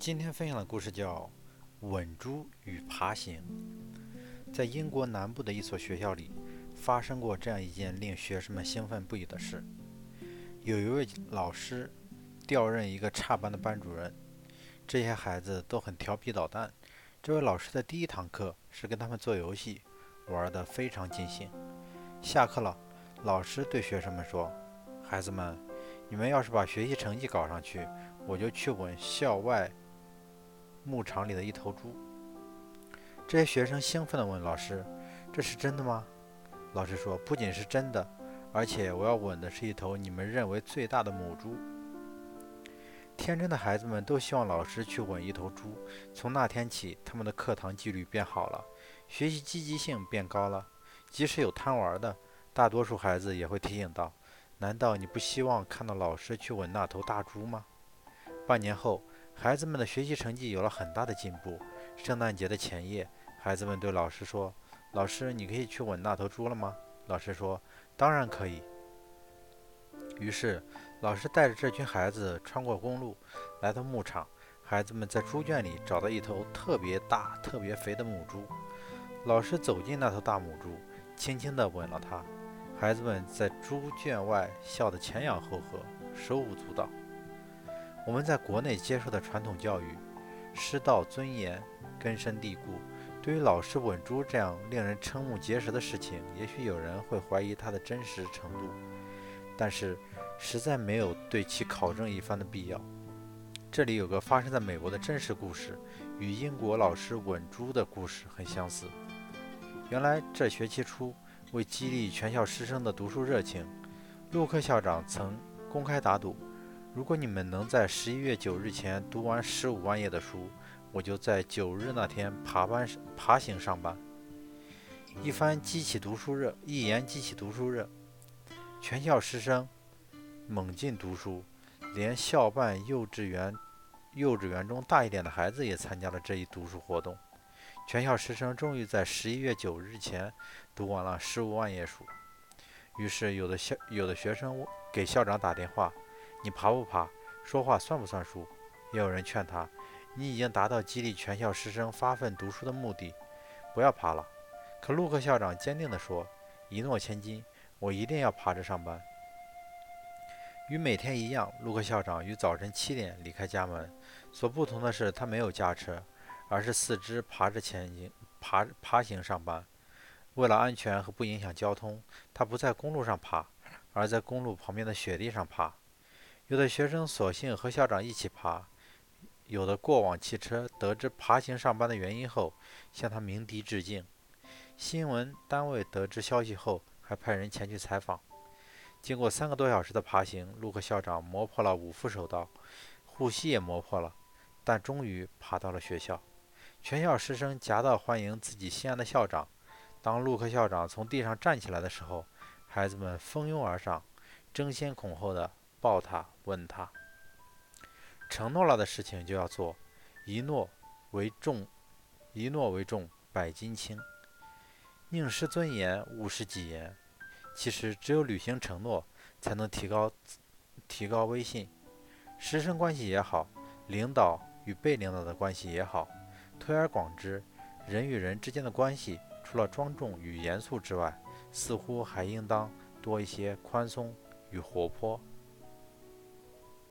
今天分享的故事叫《稳猪与爬行》。在英国南部的一所学校里，发生过这样一件令学生们兴奋不已的事：有一位老师调任一个差班的班主任，这些孩子都很调皮捣蛋。这位老师的第一堂课是跟他们做游戏，玩得非常尽兴。下课了，老师对学生们说：“孩子们，你们要是把学习成绩搞上去，我就去稳校外。”牧场里的一头猪，这些学生兴奋地问老师：“这是真的吗？”老师说：“不仅是真的，而且我要吻的是一头你们认为最大的母猪。”天真的孩子们都希望老师去吻一头猪。从那天起，他们的课堂纪律变好了，学习积极性变高了。即使有贪玩的，大多数孩子也会提醒道：“难道你不希望看到老师去吻那头大猪吗？”半年后。孩子们的学习成绩有了很大的进步。圣诞节的前夜，孩子们对老师说：“老师，你可以去吻那头猪了吗？”老师说：“当然可以。”于是，老师带着这群孩子穿过公路，来到牧场。孩子们在猪圈里找到一头特别大、特别肥的母猪。老师走进那头大母猪，轻轻地吻了它。孩子们在猪圈外笑得前仰后合，手舞足蹈。我们在国内接受的传统教育，师道尊严根深蒂固。对于老师吻猪这样令人瞠目结舌的事情，也许有人会怀疑它的真实程度，但是实在没有对其考证一番的必要。这里有个发生在美国的真实故事，与英国老师吻猪的故事很相似。原来这学期初，为激励全校师生的读书热情，陆克校长曾公开打赌。如果你们能在十一月九日前读完十五万页的书，我就在九日那天爬班爬行上班。一番激起读书热，一言激起读书热，全校师生猛进读书，连校办幼稚园幼稚园中大一点的孩子也参加了这一读书活动。全校师生终于在十一月九日前读完了十五万页书。于是，有的校有的学生给校长打电话。你爬不爬？说话算不算数？也有人劝他：“你已经达到激励全校师生发奋读书的目的，不要爬了。”可陆克校长坚定地说：“一诺千金，我一定要爬着上班。”与每天一样，陆克校长于早晨七点离开家门。所不同的是，他没有驾车，而是四肢爬着前行，爬爬行上班。为了安全和不影响交通，他不在公路上爬，而在公路旁边的雪地上爬。有的学生索性和校长一起爬，有的过往汽车得知爬行上班的原因后，向他鸣笛致敬。新闻单位得知消息后，还派人前去采访。经过三个多小时的爬行，陆克校长磨破了五副手刀，护膝也磨破了，但终于爬到了学校。全校师生夹道欢迎自己心爱的校长。当陆克校长从地上站起来的时候，孩子们蜂拥而上，争先恐后的。抱他，吻他。承诺了的事情就要做，一诺为重，一诺为重，百斤轻。宁失尊严，勿失己言。其实，只有履行承诺，才能提高提高威信。师生关系也好，领导与被领导的关系也好，推而广之，人与人之间的关系，除了庄重与严肃之外，似乎还应当多一些宽松与活泼。